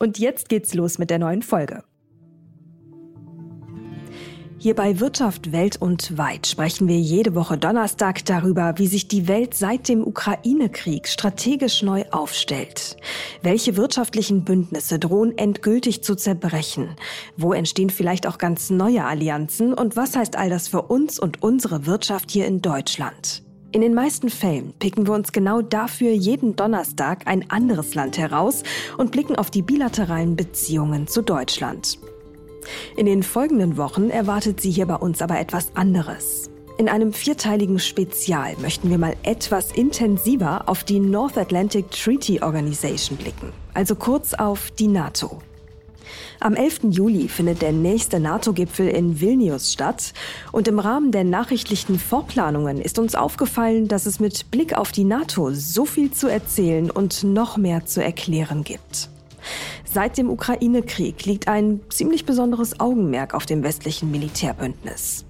Und jetzt geht's los mit der neuen Folge. Hier bei Wirtschaft Welt und Weit sprechen wir jede Woche Donnerstag darüber, wie sich die Welt seit dem Ukraine-Krieg strategisch neu aufstellt. Welche wirtschaftlichen Bündnisse drohen endgültig zu zerbrechen? Wo entstehen vielleicht auch ganz neue Allianzen? Und was heißt all das für uns und unsere Wirtschaft hier in Deutschland? In den meisten Fällen picken wir uns genau dafür jeden Donnerstag ein anderes Land heraus und blicken auf die bilateralen Beziehungen zu Deutschland. In den folgenden Wochen erwartet Sie hier bei uns aber etwas anderes. In einem vierteiligen Spezial möchten wir mal etwas intensiver auf die North Atlantic Treaty Organization blicken, also kurz auf die NATO. Am 11. Juli findet der nächste NATO-Gipfel in Vilnius statt und im Rahmen der nachrichtlichen Vorplanungen ist uns aufgefallen, dass es mit Blick auf die NATO so viel zu erzählen und noch mehr zu erklären gibt. Seit dem Ukraine-Krieg liegt ein ziemlich besonderes Augenmerk auf dem westlichen Militärbündnis.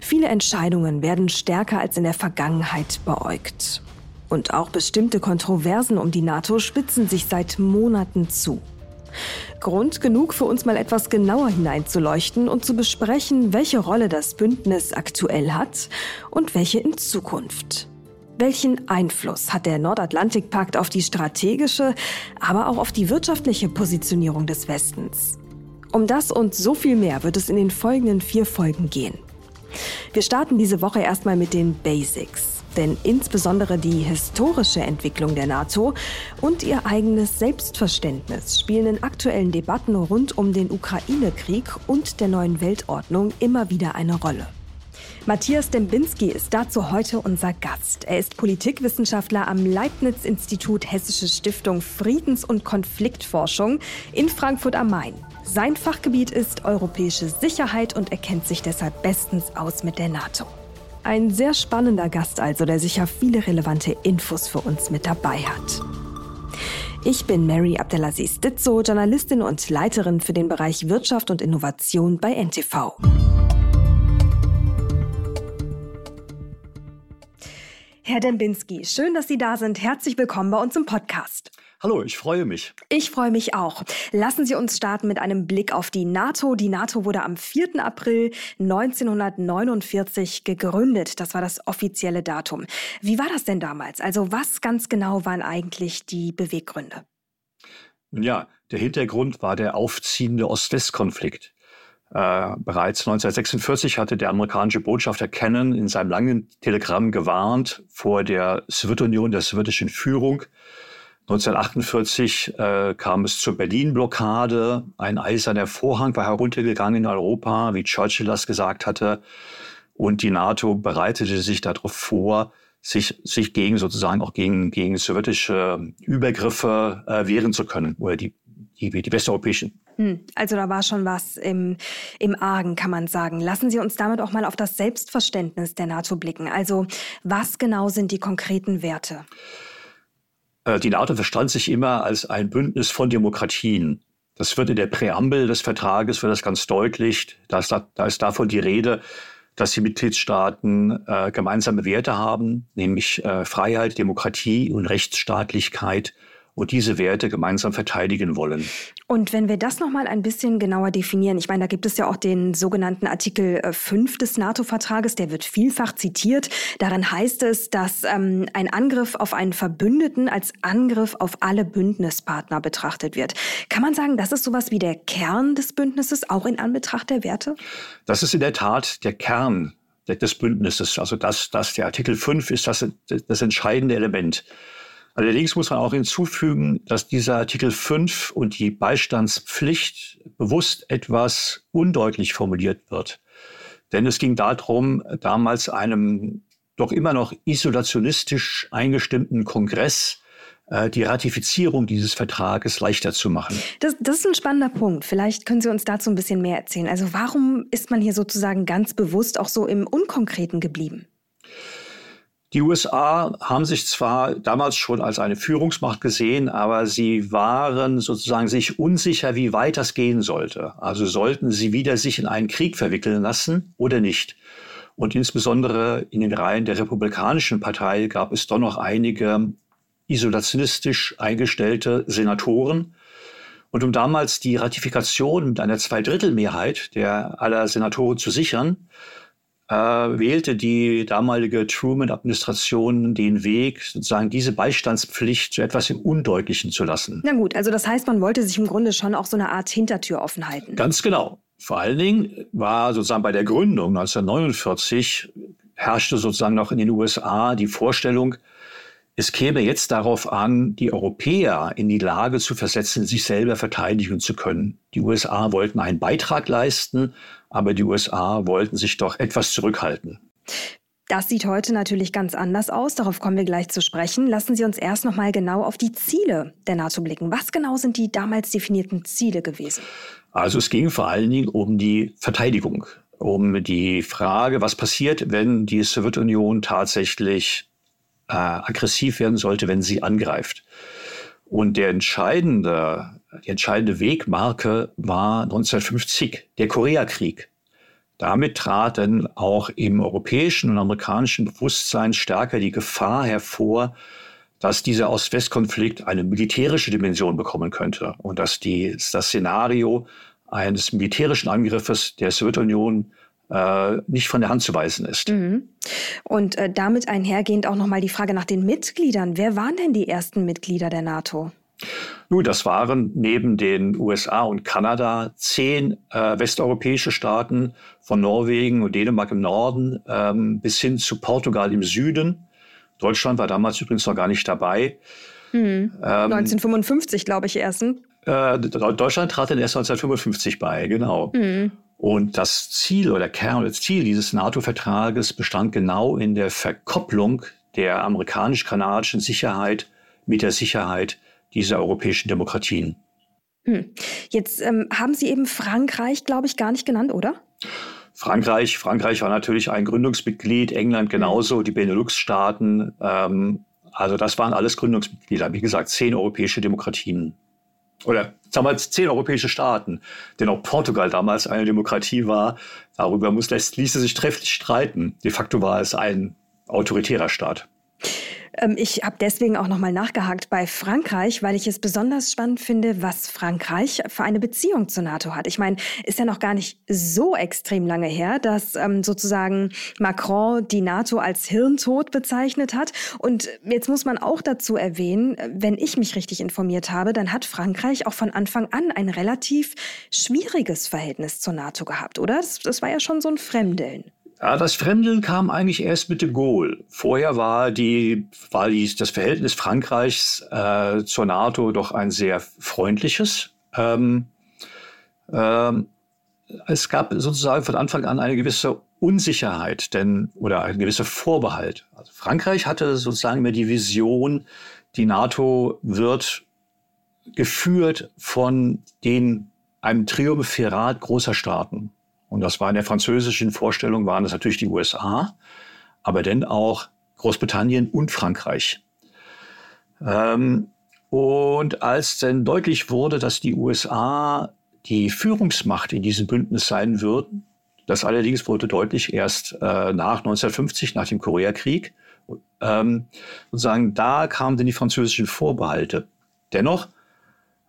Viele Entscheidungen werden stärker als in der Vergangenheit beäugt. Und auch bestimmte Kontroversen um die NATO spitzen sich seit Monaten zu. Grund genug für uns mal etwas genauer hineinzuleuchten und zu besprechen, welche Rolle das Bündnis aktuell hat und welche in Zukunft. Welchen Einfluss hat der Nordatlantikpakt auf die strategische, aber auch auf die wirtschaftliche Positionierung des Westens? Um das und so viel mehr wird es in den folgenden vier Folgen gehen. Wir starten diese Woche erstmal mit den Basics, denn insbesondere die historische Entwicklung der NATO und ihr eigenes Selbstverständnis spielen in aktuellen Debatten rund um den Ukraine-Krieg und der neuen Weltordnung immer wieder eine Rolle. Matthias Dembinski ist dazu heute unser Gast. Er ist Politikwissenschaftler am Leibniz-Institut Hessische Stiftung Friedens- und Konfliktforschung in Frankfurt am Main. Sein Fachgebiet ist europäische Sicherheit und er kennt sich deshalb bestens aus mit der NATO. Ein sehr spannender Gast also, der sicher viele relevante Infos für uns mit dabei hat. Ich bin Mary Abdelaziz Ditzo, Journalistin und Leiterin für den Bereich Wirtschaft und Innovation bei NTV. Herr Dembinski, schön, dass Sie da sind. Herzlich willkommen bei uns im Podcast. Hallo, ich freue mich. Ich freue mich auch. Lassen Sie uns starten mit einem Blick auf die NATO. Die NATO wurde am 4. April 1949 gegründet. Das war das offizielle Datum. Wie war das denn damals? Also was ganz genau waren eigentlich die Beweggründe? Nun ja, der Hintergrund war der aufziehende Ost-West-Konflikt. Äh, bereits 1946 hatte der amerikanische Botschafter Kennan in seinem langen Telegramm gewarnt vor der Sowjetunion, der sowjetischen Führung. 1948 äh, kam es zur Berlin-Blockade. Ein eiserner Vorhang war heruntergegangen in Europa, wie Churchill das gesagt hatte. Und die NATO bereitete sich darauf vor, sich, sich gegen sozusagen auch gegen, gegen sowjetische Übergriffe äh, wehren zu können oder die, die, die westeuropäischen hm, also da war schon was im, im Argen, kann man sagen. Lassen Sie uns damit auch mal auf das Selbstverständnis der NATO blicken. Also was genau sind die konkreten Werte? Äh, die NATO verstand sich immer als ein Bündnis von Demokratien. Das wird in der Präambel des Vertrages wird das ganz deutlich. Da ist, da, da ist davon die Rede, dass die Mitgliedstaaten äh, gemeinsame Werte haben, nämlich äh, Freiheit, Demokratie und Rechtsstaatlichkeit und diese Werte gemeinsam verteidigen wollen. Und wenn wir das noch mal ein bisschen genauer definieren, ich meine, da gibt es ja auch den sogenannten Artikel 5 äh, des NATO-Vertrages, der wird vielfach zitiert. Darin heißt es, dass ähm, ein Angriff auf einen Verbündeten als Angriff auf alle Bündnispartner betrachtet wird. Kann man sagen, das ist sowas wie der Kern des Bündnisses, auch in Anbetracht der Werte? Das ist in der Tat der Kern des Bündnisses. Also das, das der Artikel 5 ist das, das entscheidende Element. Allerdings muss man auch hinzufügen, dass dieser Artikel 5 und die Beistandspflicht bewusst etwas undeutlich formuliert wird. Denn es ging darum, damals einem doch immer noch isolationistisch eingestimmten Kongress äh, die Ratifizierung dieses Vertrages leichter zu machen. Das, das ist ein spannender Punkt. Vielleicht können Sie uns dazu ein bisschen mehr erzählen. Also warum ist man hier sozusagen ganz bewusst auch so im Unkonkreten geblieben? Die USA haben sich zwar damals schon als eine Führungsmacht gesehen, aber sie waren sozusagen sich unsicher, wie weit das gehen sollte. Also sollten sie wieder sich in einen Krieg verwickeln lassen oder nicht. Und insbesondere in den Reihen der Republikanischen Partei gab es doch noch einige isolationistisch eingestellte Senatoren. Und um damals die Ratifikation mit einer Zweidrittelmehrheit der aller Senatoren zu sichern, äh, wählte die damalige Truman-Administration den Weg, sozusagen diese Beistandspflicht zu etwas im Undeutlichen zu lassen. Na gut, also das heißt, man wollte sich im Grunde schon auch so eine Art Hintertür offen halten. Ganz genau. Vor allen Dingen war sozusagen bei der Gründung 1949 herrschte sozusagen noch in den USA die Vorstellung, es käme jetzt darauf an, die Europäer in die Lage zu versetzen, sich selber verteidigen zu können. Die USA wollten einen Beitrag leisten, aber die USA wollten sich doch etwas zurückhalten. Das sieht heute natürlich ganz anders aus. Darauf kommen wir gleich zu sprechen. Lassen Sie uns erst noch mal genau auf die Ziele der NATO blicken. Was genau sind die damals definierten Ziele gewesen? Also es ging vor allen Dingen um die Verteidigung, um die Frage, was passiert, wenn die Sowjetunion tatsächlich äh, aggressiv werden sollte, wenn sie angreift. Und der entscheidende, die entscheidende Wegmarke war 1950 der Koreakrieg. Damit trat dann auch im europäischen und amerikanischen Bewusstsein stärker die Gefahr hervor, dass dieser Ost-West-Konflikt eine militärische Dimension bekommen könnte und dass die, das Szenario eines militärischen Angriffes der Sowjetunion nicht von der Hand zu weisen ist. Mhm. Und äh, damit einhergehend auch nochmal die Frage nach den Mitgliedern. Wer waren denn die ersten Mitglieder der NATO? Nun, das waren neben den USA und Kanada zehn äh, westeuropäische Staaten von Norwegen und Dänemark im Norden ähm, bis hin zu Portugal im Süden. Deutschland war damals übrigens noch gar nicht dabei. Mhm. Ähm, 1955, glaube ich, erst. Äh, Deutschland trat dann erst 1955 bei, genau. Mhm. Und das Ziel oder der Kern, das Ziel dieses NATO-Vertrages bestand genau in der Verkopplung der amerikanisch-kanadischen Sicherheit mit der Sicherheit dieser europäischen Demokratien. Hm. Jetzt ähm, haben Sie eben Frankreich, glaube ich, gar nicht genannt, oder? Frankreich, Frankreich war natürlich ein Gründungsmitglied, England genauso, die Benelux-Staaten. Ähm, also das waren alles Gründungsmitglieder. Wie gesagt, zehn europäische Demokratien oder damals zehn europäische Staaten, denn auch Portugal damals eine Demokratie war. Darüber muss, ließe sich trefflich streiten. De facto war es ein autoritärer Staat. Ähm, ich habe deswegen auch nochmal nachgehakt bei Frankreich, weil ich es besonders spannend finde, was Frankreich für eine Beziehung zur NATO hat. Ich meine, ist ja noch gar nicht so extrem lange her, dass ähm, sozusagen Macron die NATO als Hirntod bezeichnet hat. Und jetzt muss man auch dazu erwähnen, wenn ich mich richtig informiert habe, dann hat Frankreich auch von Anfang an ein relativ schwieriges Verhältnis zur NATO gehabt, oder? Das, das war ja schon so ein Fremdeln. Ja, das Fremdeln kam eigentlich erst mit de Gaulle. Vorher war, die, war die, das Verhältnis Frankreichs äh, zur NATO doch ein sehr freundliches. Ähm, ähm, es gab sozusagen von Anfang an eine gewisse Unsicherheit, denn oder ein gewisser Vorbehalt. Also Frankreich hatte sozusagen immer die Vision, die NATO wird geführt von den einem Triumphirat großer Staaten. Und das war in der französischen Vorstellung, waren das natürlich die USA, aber dann auch Großbritannien und Frankreich. Ähm, und als dann deutlich wurde, dass die USA die Führungsmacht in diesem Bündnis sein würden, das allerdings wurde deutlich erst äh, nach 1950, nach dem Koreakrieg, ähm, sozusagen da kamen dann die französischen Vorbehalte. Dennoch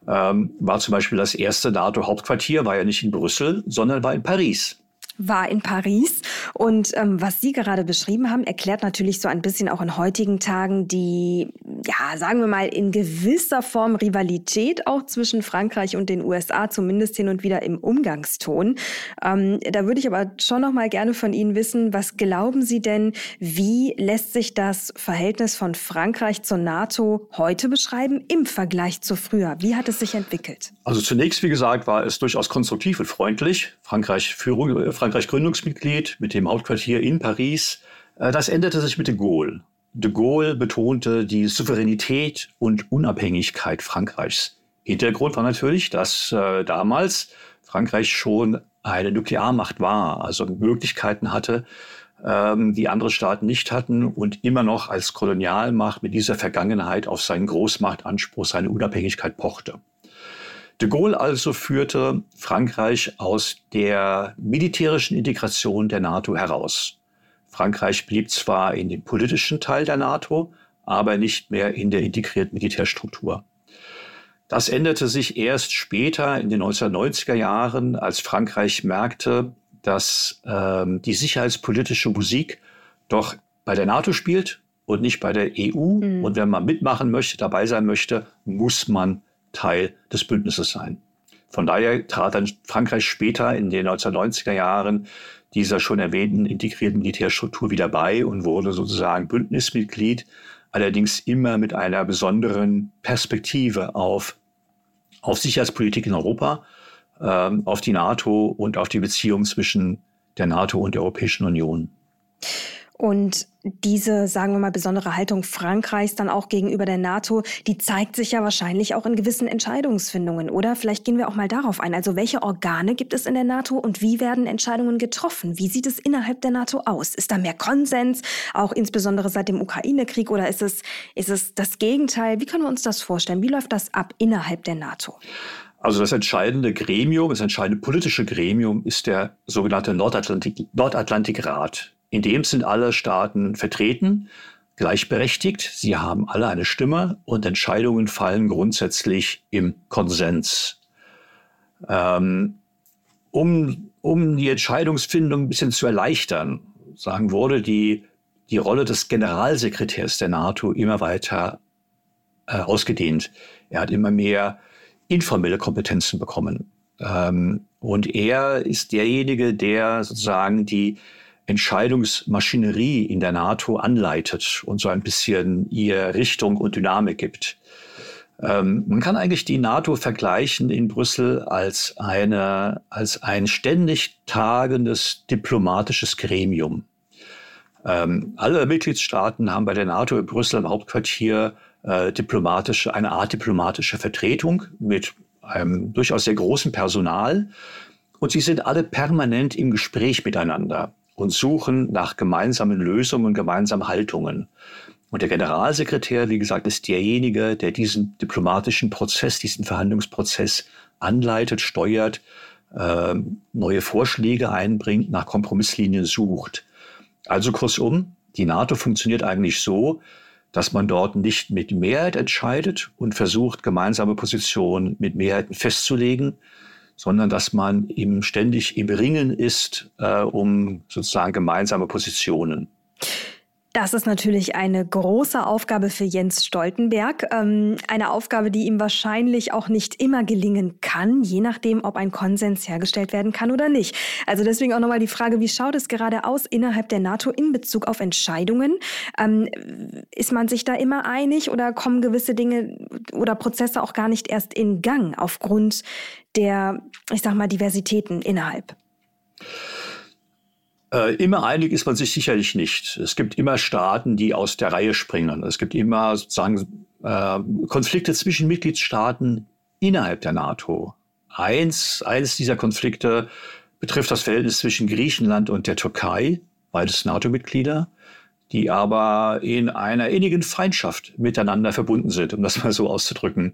ähm, war zum Beispiel das erste NATO-Hauptquartier, war ja nicht in Brüssel, sondern war in Paris war in Paris. Und ähm, was Sie gerade beschrieben haben, erklärt natürlich so ein bisschen auch in heutigen Tagen die, ja, sagen wir mal, in gewisser Form Rivalität auch zwischen Frankreich und den USA, zumindest hin und wieder im Umgangston. Ähm, da würde ich aber schon noch mal gerne von Ihnen wissen, was glauben Sie denn, wie lässt sich das Verhältnis von Frankreich zur NATO heute beschreiben im Vergleich zu früher? Wie hat es sich entwickelt? Also zunächst, wie gesagt, war es durchaus konstruktiv und freundlich. Frankreich Führung, äh, Frankreich Gründungsmitglied mit dem Hauptquartier in Paris. Äh, das änderte sich mit de Gaulle. de Gaulle betonte die Souveränität und Unabhängigkeit Frankreichs. Hintergrund war natürlich, dass äh, damals Frankreich schon eine Nuklearmacht war, also Möglichkeiten hatte, ähm, die andere Staaten nicht hatten und immer noch als Kolonialmacht mit dieser Vergangenheit auf seinen Großmachtanspruch, seine Unabhängigkeit pochte. De Gaulle also führte Frankreich aus der militärischen Integration der NATO heraus. Frankreich blieb zwar in dem politischen Teil der NATO, aber nicht mehr in der integrierten Militärstruktur. Das änderte sich erst später in den 1990er Jahren, als Frankreich merkte, dass ähm, die sicherheitspolitische Musik doch bei der NATO spielt und nicht bei der EU. Mhm. Und wenn man mitmachen möchte, dabei sein möchte, muss man Teil des Bündnisses sein. Von daher trat dann Frankreich später in den 1990er Jahren dieser schon erwähnten integrierten Militärstruktur wieder bei und wurde sozusagen Bündnismitglied, allerdings immer mit einer besonderen Perspektive auf, auf Sicherheitspolitik in Europa, ähm, auf die NATO und auf die Beziehung zwischen der NATO und der Europäischen Union. Und diese, sagen wir mal, besondere Haltung Frankreichs dann auch gegenüber der NATO, die zeigt sich ja wahrscheinlich auch in gewissen Entscheidungsfindungen, oder? Vielleicht gehen wir auch mal darauf ein. Also welche Organe gibt es in der NATO und wie werden Entscheidungen getroffen? Wie sieht es innerhalb der NATO aus? Ist da mehr Konsens, auch insbesondere seit dem Ukraine-Krieg, oder ist es, ist es das Gegenteil? Wie können wir uns das vorstellen? Wie läuft das ab innerhalb der NATO? Also das entscheidende Gremium, das entscheidende politische Gremium ist der sogenannte Nordatlantik, Nordatlantikrat. In dem sind alle Staaten vertreten, gleichberechtigt. Sie haben alle eine Stimme und Entscheidungen fallen grundsätzlich im Konsens. Ähm, um, um die Entscheidungsfindung ein bisschen zu erleichtern, sagen wurde die, die Rolle des Generalsekretärs der NATO immer weiter äh, ausgedehnt. Er hat immer mehr informelle Kompetenzen bekommen. Ähm, und er ist derjenige, der sozusagen die Entscheidungsmaschinerie in der NATO anleitet und so ein bisschen ihr Richtung und Dynamik gibt. Ähm, man kann eigentlich die NATO vergleichen in Brüssel als eine, als ein ständig tagendes diplomatisches Gremium. Ähm, alle Mitgliedstaaten haben bei der NATO in Brüssel im Hauptquartier äh, diplomatische, eine Art diplomatische Vertretung mit einem durchaus sehr großen Personal. Und sie sind alle permanent im Gespräch miteinander und suchen nach gemeinsamen Lösungen und gemeinsamen Haltungen. Und der Generalsekretär, wie gesagt, ist derjenige, der diesen diplomatischen Prozess, diesen Verhandlungsprozess anleitet, steuert, äh, neue Vorschläge einbringt, nach Kompromisslinien sucht. Also kurzum, die NATO funktioniert eigentlich so, dass man dort nicht mit Mehrheit entscheidet und versucht, gemeinsame Positionen mit Mehrheiten festzulegen, sondern dass man eben ständig im Ringen ist äh, um sozusagen gemeinsame Positionen. Das ist natürlich eine große Aufgabe für Jens Stoltenberg. Ähm, eine Aufgabe, die ihm wahrscheinlich auch nicht immer gelingen kann, je nachdem, ob ein Konsens hergestellt werden kann oder nicht. Also deswegen auch nochmal die Frage, wie schaut es gerade aus innerhalb der NATO in Bezug auf Entscheidungen? Ähm, ist man sich da immer einig oder kommen gewisse Dinge oder Prozesse auch gar nicht erst in Gang aufgrund der, ich sag mal, Diversitäten innerhalb? Äh, immer einig ist man sich sicherlich nicht. Es gibt immer Staaten, die aus der Reihe springen. Es gibt immer sozusagen äh, Konflikte zwischen Mitgliedstaaten innerhalb der NATO. Eins, eines dieser Konflikte betrifft das Verhältnis zwischen Griechenland und der Türkei, beides NATO-Mitglieder, die aber in einer innigen Feindschaft miteinander verbunden sind, um das mal so auszudrücken.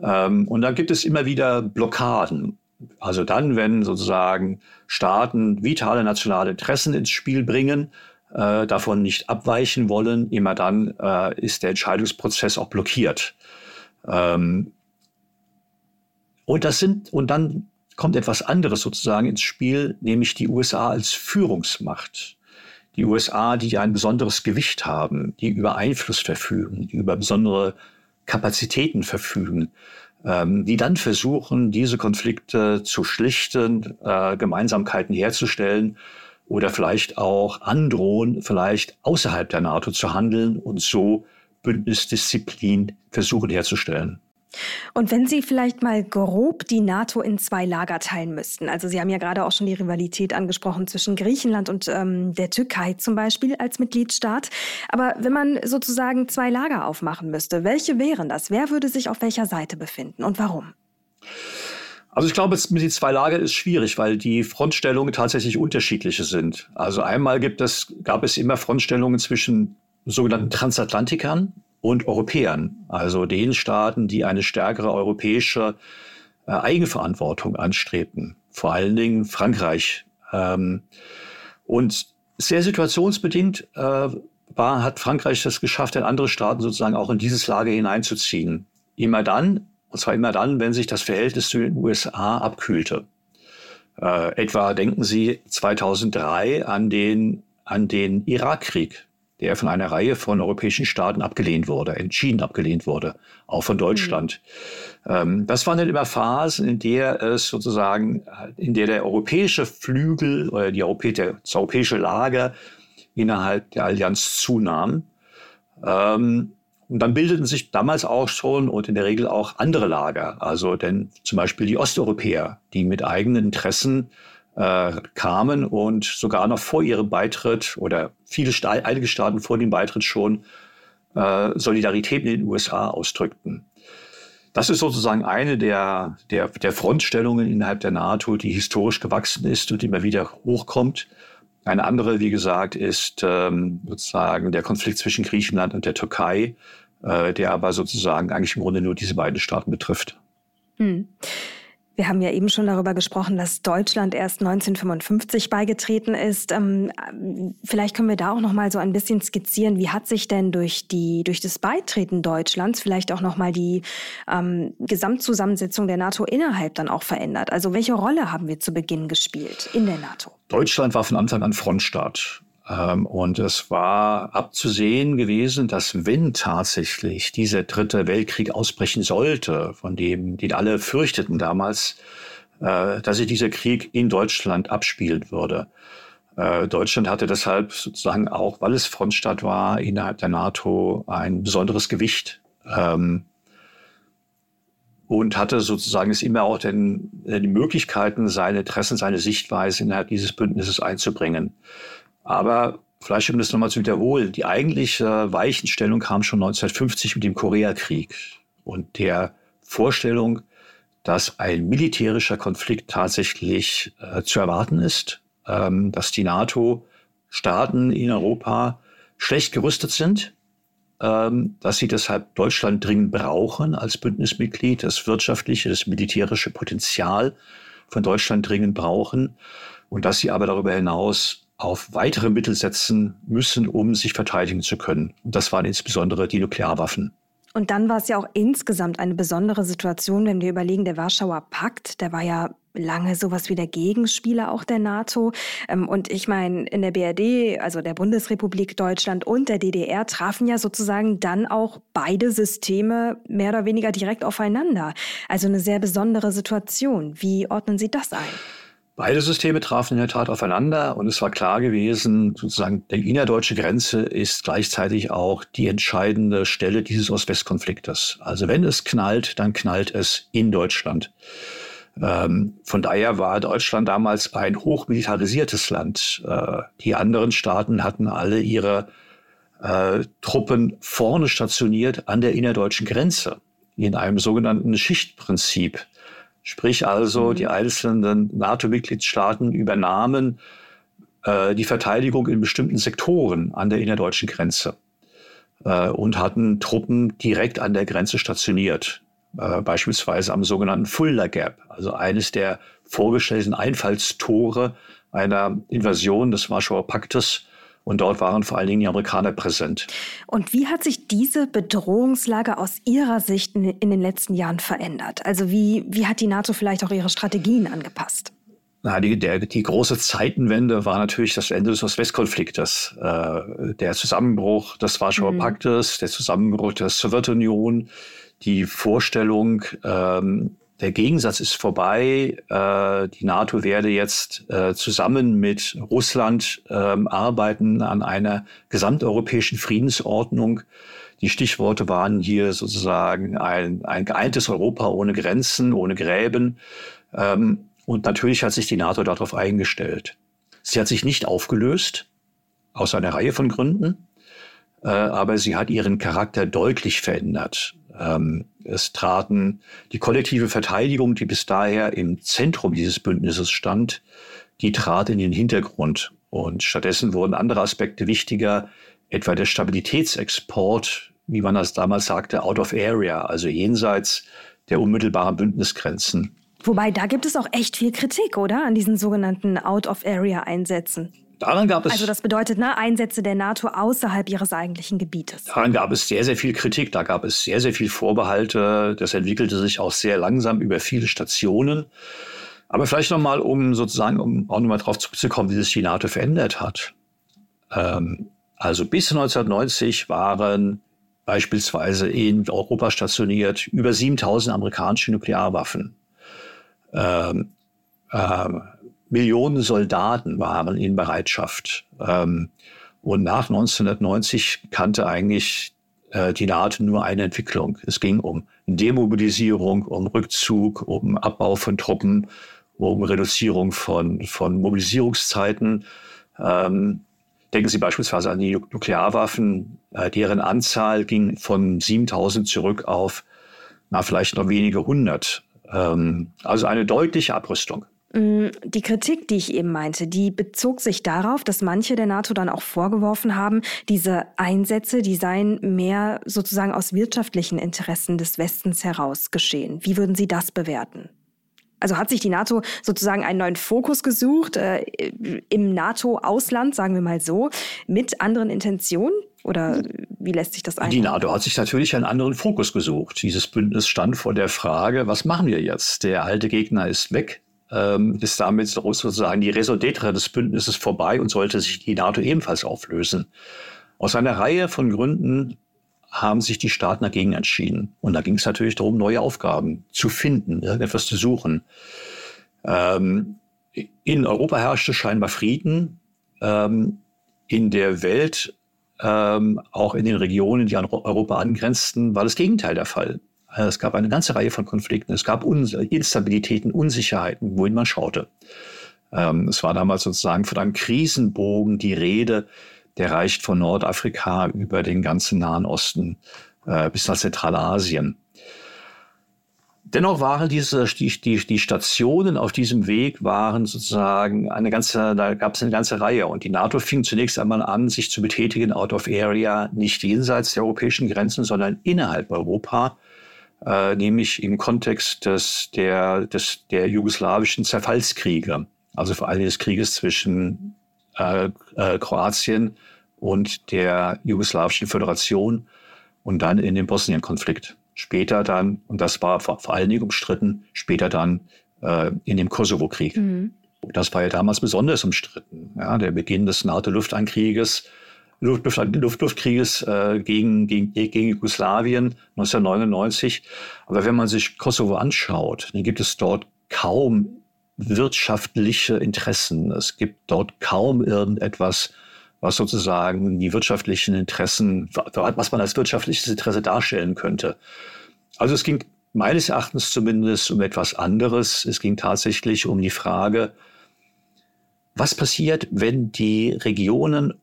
Ähm, und dann gibt es immer wieder Blockaden. Also dann, wenn sozusagen Staaten vitale nationale Interessen ins Spiel bringen, äh, davon nicht abweichen wollen, immer dann äh, ist der Entscheidungsprozess auch blockiert. Ähm, und das sind, und dann kommt etwas anderes sozusagen ins Spiel, nämlich die USA als Führungsmacht. Die USA, die ein besonderes Gewicht haben, die über Einfluss verfügen, die über besondere Kapazitäten verfügen die dann versuchen, diese Konflikte zu schlichten, äh, Gemeinsamkeiten herzustellen oder vielleicht auch androhen, vielleicht außerhalb der NATO zu handeln und so Bündnisdisziplin versuchen herzustellen. Und wenn Sie vielleicht mal grob die NATO in zwei Lager teilen müssten, also Sie haben ja gerade auch schon die Rivalität angesprochen zwischen Griechenland und ähm, der Türkei zum Beispiel als Mitgliedstaat, aber wenn man sozusagen zwei Lager aufmachen müsste, welche wären das? Wer würde sich auf welcher Seite befinden und warum? Also ich glaube, mit den zwei Lager ist schwierig, weil die Frontstellungen tatsächlich unterschiedliche sind. Also einmal gibt es, gab es immer Frontstellungen zwischen sogenannten Transatlantikern, und Europäern, also den Staaten, die eine stärkere europäische äh, Eigenverantwortung anstrebten, vor allen Dingen Frankreich. Ähm, und sehr situationsbedingt äh, war, hat Frankreich das geschafft, in andere Staaten sozusagen auch in dieses Lager hineinzuziehen. Immer dann, und zwar immer dann, wenn sich das Verhältnis zu den USA abkühlte. Äh, etwa denken Sie 2003 an den, an den Irakkrieg der von einer Reihe von europäischen Staaten abgelehnt wurde, entschieden abgelehnt wurde, auch von Deutschland. Mhm. Das waren dann immer Phasen, in der es sozusagen, in der der europäische Flügel oder die Europä das europäische Lager innerhalb der Allianz zunahm. Ähm, und dann bildeten sich damals auch schon und in der Regel auch andere Lager, also denn zum Beispiel die Osteuropäer, die mit eigenen Interessen äh, kamen und sogar noch vor ihrem Beitritt oder viele einige Staaten vor dem Beitritt schon äh, Solidarität mit den USA ausdrückten. Das ist sozusagen eine der, der, der Frontstellungen innerhalb der NATO, die historisch gewachsen ist und immer wieder hochkommt. Eine andere, wie gesagt, ist ähm, sozusagen der Konflikt zwischen Griechenland und der Türkei, äh, der aber sozusagen eigentlich im Grunde nur diese beiden Staaten betrifft. Hm. Wir haben ja eben schon darüber gesprochen, dass Deutschland erst 1955 beigetreten ist. Ähm, vielleicht können wir da auch noch mal so ein bisschen skizzieren, wie hat sich denn durch die durch das Beitreten Deutschlands vielleicht auch noch mal die ähm, Gesamtzusammensetzung der NATO innerhalb dann auch verändert? Also welche Rolle haben wir zu Beginn gespielt in der NATO? Deutschland war von Anfang an Frontstaat. Ähm, und es war abzusehen gewesen, dass wenn tatsächlich dieser dritte Weltkrieg ausbrechen sollte, von dem, den alle fürchteten damals, äh, dass sich dieser Krieg in Deutschland abspielen würde. Äh, Deutschland hatte deshalb sozusagen auch, weil es Frontstaat war, innerhalb der NATO ein besonderes Gewicht. Ähm, und hatte sozusagen es immer auch den, die Möglichkeiten, seine Interessen, seine Sichtweise innerhalb dieses Bündnisses einzubringen. Aber vielleicht um das nochmal zu wiederholen, die eigentliche Weichenstellung kam schon 1950 mit dem Koreakrieg und der Vorstellung, dass ein militärischer Konflikt tatsächlich äh, zu erwarten ist, ähm, dass die NATO-Staaten in Europa schlecht gerüstet sind, ähm, dass sie deshalb Deutschland dringend brauchen als Bündnismitglied, das wirtschaftliche, das militärische Potenzial von Deutschland dringend brauchen und dass sie aber darüber hinaus auf weitere Mittel setzen müssen, um sich verteidigen zu können. Und das waren insbesondere die Nuklearwaffen. Und dann war es ja auch insgesamt eine besondere Situation, wenn wir überlegen, der Warschauer Pakt, der war ja lange sowas wie der Gegenspieler auch der NATO. Ähm, und ich meine, in der BRD, also der Bundesrepublik Deutschland und der DDR trafen ja sozusagen dann auch beide Systeme mehr oder weniger direkt aufeinander. Also eine sehr besondere Situation. Wie ordnen Sie das ein? Beide Systeme trafen in der Tat aufeinander und es war klar gewesen, sozusagen, die innerdeutsche Grenze ist gleichzeitig auch die entscheidende Stelle dieses Ost-West-Konfliktes. Also wenn es knallt, dann knallt es in Deutschland. Ähm, von daher war Deutschland damals ein hochmilitarisiertes Land. Äh, die anderen Staaten hatten alle ihre äh, Truppen vorne stationiert an der innerdeutschen Grenze in einem sogenannten Schichtprinzip. Sprich also, mhm. die einzelnen NATO-Mitgliedstaaten übernahmen äh, die Verteidigung in bestimmten Sektoren an der innerdeutschen Grenze äh, und hatten Truppen direkt an der Grenze stationiert. Äh, beispielsweise am sogenannten Fulda Gap, also eines der vorgestellten Einfallstore einer Invasion des Warschauer Paktes und dort waren vor allen Dingen die Amerikaner präsent. Und wie hat sich diese Bedrohungslage aus Ihrer Sicht in, in den letzten Jahren verändert? Also wie, wie hat die NATO vielleicht auch ihre Strategien angepasst? Na, die, der, die große Zeitenwende war natürlich das Ende des Ost-West-Konfliktes. Äh, der Zusammenbruch des Warschauer mhm. Paktes, der Zusammenbruch der Sowjetunion, die Vorstellung, ähm, der Gegensatz ist vorbei. Äh, die NATO werde jetzt äh, zusammen mit Russland ähm, arbeiten an einer gesamteuropäischen Friedensordnung. Die Stichworte waren hier sozusagen ein, ein geeintes Europa ohne Grenzen, ohne Gräben. Ähm, und natürlich hat sich die NATO darauf eingestellt. Sie hat sich nicht aufgelöst, aus einer Reihe von Gründen, äh, aber sie hat ihren Charakter deutlich verändert. Ähm, es traten die kollektive Verteidigung, die bis daher im Zentrum dieses Bündnisses stand, die trat in den Hintergrund. Und stattdessen wurden andere Aspekte wichtiger, etwa der Stabilitätsexport, wie man das damals sagte, out of area, also jenseits der unmittelbaren Bündnisgrenzen. Wobei, da gibt es auch echt viel Kritik, oder? An diesen sogenannten Out-of-Area-Einsätzen. Daran gab es. Also das bedeutet, ne, Einsätze der NATO außerhalb ihres eigentlichen Gebietes. Daran gab es sehr, sehr viel Kritik. Da gab es sehr, sehr viel Vorbehalte. Das entwickelte sich auch sehr langsam über viele Stationen. Aber vielleicht nochmal, um sozusagen, um auch nochmal darauf zurückzukommen, wie sich die NATO verändert hat. Ähm, also bis 1990 waren beispielsweise in Europa stationiert über 7000 amerikanische Nuklearwaffen. Ähm, ähm, Millionen Soldaten waren in Bereitschaft. Ähm, und nach 1990 kannte eigentlich äh, die NATO nur eine Entwicklung. Es ging um Demobilisierung, um Rückzug, um Abbau von Truppen, um Reduzierung von, von Mobilisierungszeiten. Ähm, denken Sie beispielsweise an die Nuklearwaffen, äh, deren Anzahl ging von 7000 zurück auf na, vielleicht noch wenige hundert. Ähm, also eine deutliche Abrüstung. Mm, die Kritik, die ich eben meinte, die bezog sich darauf, dass manche der NATO dann auch vorgeworfen haben, diese Einsätze, die seien mehr sozusagen aus wirtschaftlichen Interessen des Westens heraus geschehen. Wie würden Sie das bewerten? Also hat sich die NATO sozusagen einen neuen Fokus gesucht äh, im NATO-Ausland, sagen wir mal so, mit anderen Intentionen? Oder wie lässt sich das ein? Die NATO hat sich natürlich einen anderen Fokus gesucht. Dieses Bündnis stand vor der Frage, was machen wir jetzt? Der alte Gegner ist weg. Ähm, ist damit sozusagen die Raison des Bündnisses vorbei und sollte sich die NATO ebenfalls auflösen. Aus einer Reihe von Gründen haben sich die Staaten dagegen entschieden. Und da ging es natürlich darum, neue Aufgaben zu finden, irgendetwas zu suchen. Ähm, in Europa herrschte scheinbar Frieden. Ähm, in der Welt ähm, auch in den Regionen, die an Europa angrenzten, war das Gegenteil der Fall. Also es gab eine ganze Reihe von Konflikten. Es gab Un Instabilitäten, Unsicherheiten, wohin man schaute. Ähm, es war damals sozusagen von einem Krisenbogen die Rede, der reicht von Nordafrika über den ganzen Nahen Osten äh, bis nach Zentralasien. Dennoch waren diese die, die, die Stationen auf diesem Weg waren sozusagen eine ganze, da gab es eine ganze Reihe und die NATO fing zunächst einmal an, sich zu betätigen out of area, nicht jenseits der europäischen Grenzen, sondern innerhalb Europa, äh, nämlich im Kontext des, der, des, der jugoslawischen Zerfallskriege, also vor allem des Krieges zwischen äh, äh, Kroatien und der jugoslawischen Föderation und dann in den Bosnien-Konflikt später dann, und das war vor, vor allen Dingen umstritten, später dann äh, in dem Kosovo-Krieg. Mhm. Das war ja damals besonders umstritten. Ja, der Beginn des NATO-Lufteinkrieges, Luft, Luft, Luft, Luftkrieges äh, gegen, gegen, gegen Jugoslawien 1999. Aber wenn man sich Kosovo anschaut, dann gibt es dort kaum wirtschaftliche Interessen. Es gibt dort kaum irgendetwas, was sozusagen die wirtschaftlichen Interessen, was man als wirtschaftliches Interesse darstellen könnte. Also es ging meines Erachtens zumindest um etwas anderes. Es ging tatsächlich um die Frage, was passiert, wenn die Regionen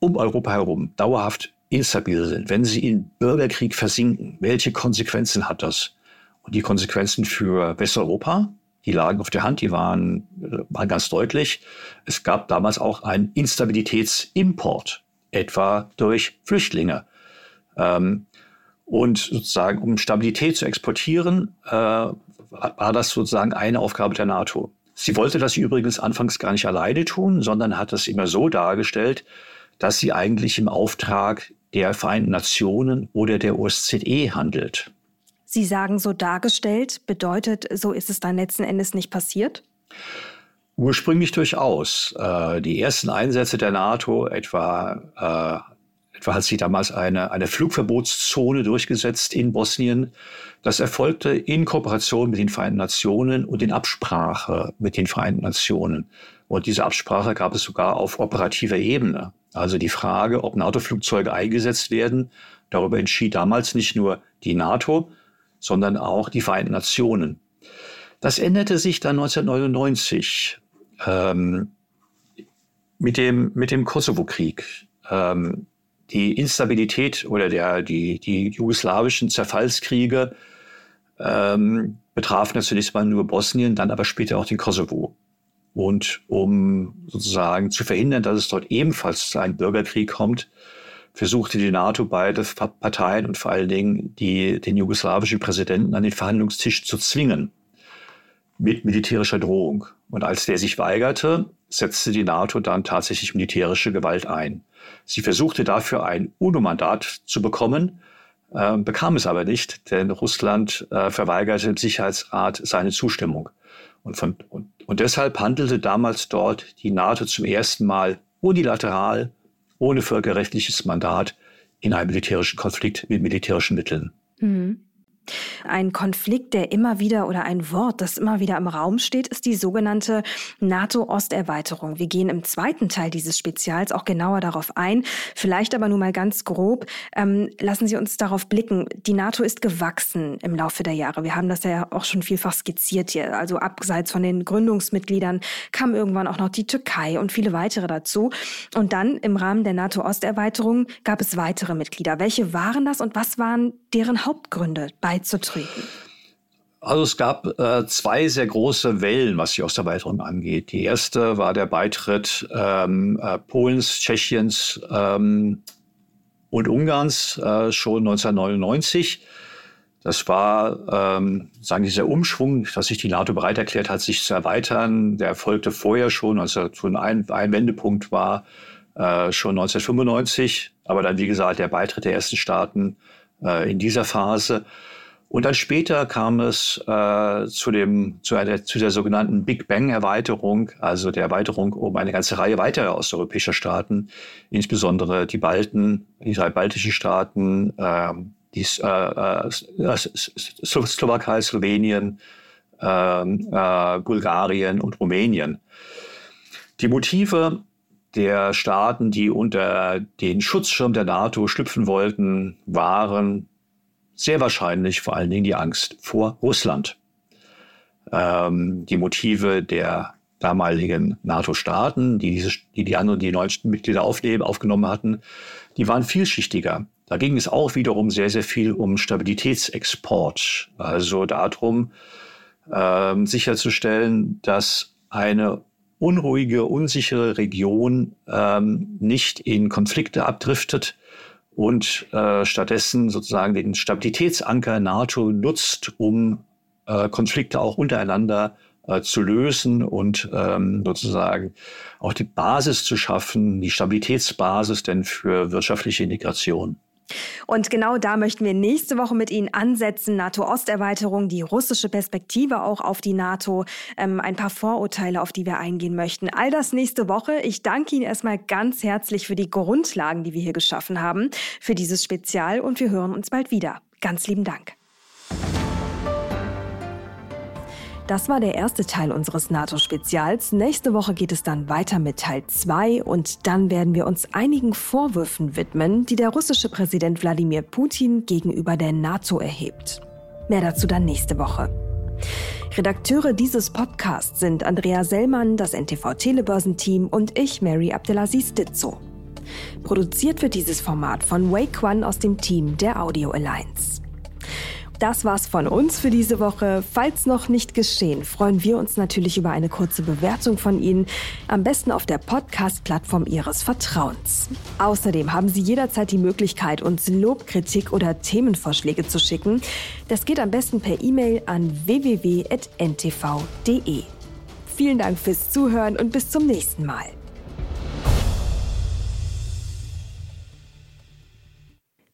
um Europa herum dauerhaft instabil sind, wenn sie in Bürgerkrieg versinken? Welche Konsequenzen hat das? Und die Konsequenzen für Westeuropa, die lagen auf der Hand, die waren, waren ganz deutlich. Es gab damals auch einen Instabilitätsimport, etwa durch Flüchtlinge. Ähm, und sozusagen, um Stabilität zu exportieren, äh, war das sozusagen eine Aufgabe der NATO. Sie wollte das übrigens anfangs gar nicht alleine tun, sondern hat das immer so dargestellt, dass sie eigentlich im Auftrag der Vereinten Nationen oder der OSZE handelt. Sie sagen so dargestellt, bedeutet, so ist es dann letzten Endes nicht passiert? Ursprünglich durchaus. Äh, die ersten Einsätze der NATO, etwa, äh, etwa hat sie damals eine, eine Flugverbotszone durchgesetzt in Bosnien. Das erfolgte in Kooperation mit den Vereinten Nationen und in Absprache mit den Vereinten Nationen. Und diese Absprache gab es sogar auf operativer Ebene. Also die Frage, ob NATO-Flugzeuge eingesetzt werden, darüber entschied damals nicht nur die NATO, sondern auch die Vereinten Nationen. Das änderte sich dann 1999 ähm, mit dem, mit dem Kosovo-Krieg. Ähm, die Instabilität oder der, die, die jugoslawischen Zerfallskriege ähm, betrafen zunächst mal nur Bosnien, dann aber später auch den Kosovo. Und um sozusagen zu verhindern, dass es dort ebenfalls zu einem Bürgerkrieg kommt, versuchte die NATO beide Parteien und vor allen Dingen die, den jugoslawischen Präsidenten an den Verhandlungstisch zu zwingen mit militärischer Drohung. Und als der sich weigerte, setzte die NATO dann tatsächlich militärische Gewalt ein. Sie versuchte dafür ein UNO-Mandat zu bekommen, äh, bekam es aber nicht, denn Russland äh, verweigerte im Sicherheitsrat seine Zustimmung. Und, von, und, und deshalb handelte damals dort die NATO zum ersten Mal unilateral, ohne völkerrechtliches Mandat, in einem militärischen Konflikt mit militärischen Mitteln. Mhm. Ein Konflikt, der immer wieder oder ein Wort, das immer wieder im Raum steht, ist die sogenannte NATO-Osterweiterung. Wir gehen im zweiten Teil dieses Spezials auch genauer darauf ein. Vielleicht aber nur mal ganz grob. Ähm, lassen Sie uns darauf blicken. Die NATO ist gewachsen im Laufe der Jahre. Wir haben das ja auch schon vielfach skizziert hier. Also abseits von den Gründungsmitgliedern kam irgendwann auch noch die Türkei und viele weitere dazu. Und dann im Rahmen der NATO-Osterweiterung gab es weitere Mitglieder. Welche waren das und was waren deren Hauptgründe bei beizutreten? Also es gab äh, zwei sehr große Wellen, was die Osterweiterung angeht. Die erste war der Beitritt ähm, äh, Polens, Tschechiens ähm, und Ungarns äh, schon 1999. Das war, ähm, sagen dieser Umschwung, dass sich die NATO bereit erklärt hat, sich zu erweitern. Der erfolgte vorher schon, also schon ein, ein Wendepunkt war äh, schon 1995. Aber dann, wie gesagt, der Beitritt der ersten Staaten äh, in dieser Phase. Und dann später kam es äh, zu, dem, zu, einer, zu der sogenannten Big Bang-Erweiterung, also der Erweiterung um eine ganze Reihe weiterer osteuropäischer Staaten, insbesondere die Balten, die drei baltischen Staaten, äh, die äh, äh, Slowakei, Slowenien, ähm, äh, Bulgarien und Rumänien. Die Motive der Staaten, die unter den Schutzschirm der NATO schlüpfen wollten, waren sehr wahrscheinlich vor allen Dingen die Angst vor Russland. Ähm, die Motive der damaligen NATO-Staaten, die, diese, die die anderen, die neuen Mitglieder aufnehmen, aufgenommen hatten, die waren vielschichtiger. Da ging es auch wiederum sehr, sehr viel um Stabilitätsexport. Also darum, ähm, sicherzustellen, dass eine unruhige, unsichere Region ähm, nicht in Konflikte abdriftet, und äh, stattdessen sozusagen den Stabilitätsanker NATO nutzt, um äh, Konflikte auch untereinander äh, zu lösen und ähm, sozusagen auch die Basis zu schaffen, die Stabilitätsbasis denn für wirtschaftliche Integration. Und genau da möchten wir nächste Woche mit Ihnen ansetzen. NATO-Osterweiterung, die russische Perspektive auch auf die NATO, ähm, ein paar Vorurteile, auf die wir eingehen möchten. All das nächste Woche. Ich danke Ihnen erstmal ganz herzlich für die Grundlagen, die wir hier geschaffen haben, für dieses Spezial und wir hören uns bald wieder. Ganz lieben Dank. Das war der erste Teil unseres NATO-Spezials. Nächste Woche geht es dann weiter mit Teil 2 und dann werden wir uns einigen Vorwürfen widmen, die der russische Präsident Wladimir Putin gegenüber der NATO erhebt. Mehr dazu dann nächste Woche. Redakteure dieses Podcasts sind Andrea Sellmann, das NTV Telebörsenteam und ich, Mary Abdelaziz Ditzo. Produziert wird dieses Format von Wake One aus dem Team der Audio Alliance. Das war's von uns für diese Woche. Falls noch nicht geschehen, freuen wir uns natürlich über eine kurze Bewertung von Ihnen, am besten auf der Podcast-Plattform Ihres Vertrauens. Außerdem haben Sie jederzeit die Möglichkeit, uns Lob, Kritik oder Themenvorschläge zu schicken. Das geht am besten per E-Mail an www.ntv.de. Vielen Dank fürs Zuhören und bis zum nächsten Mal.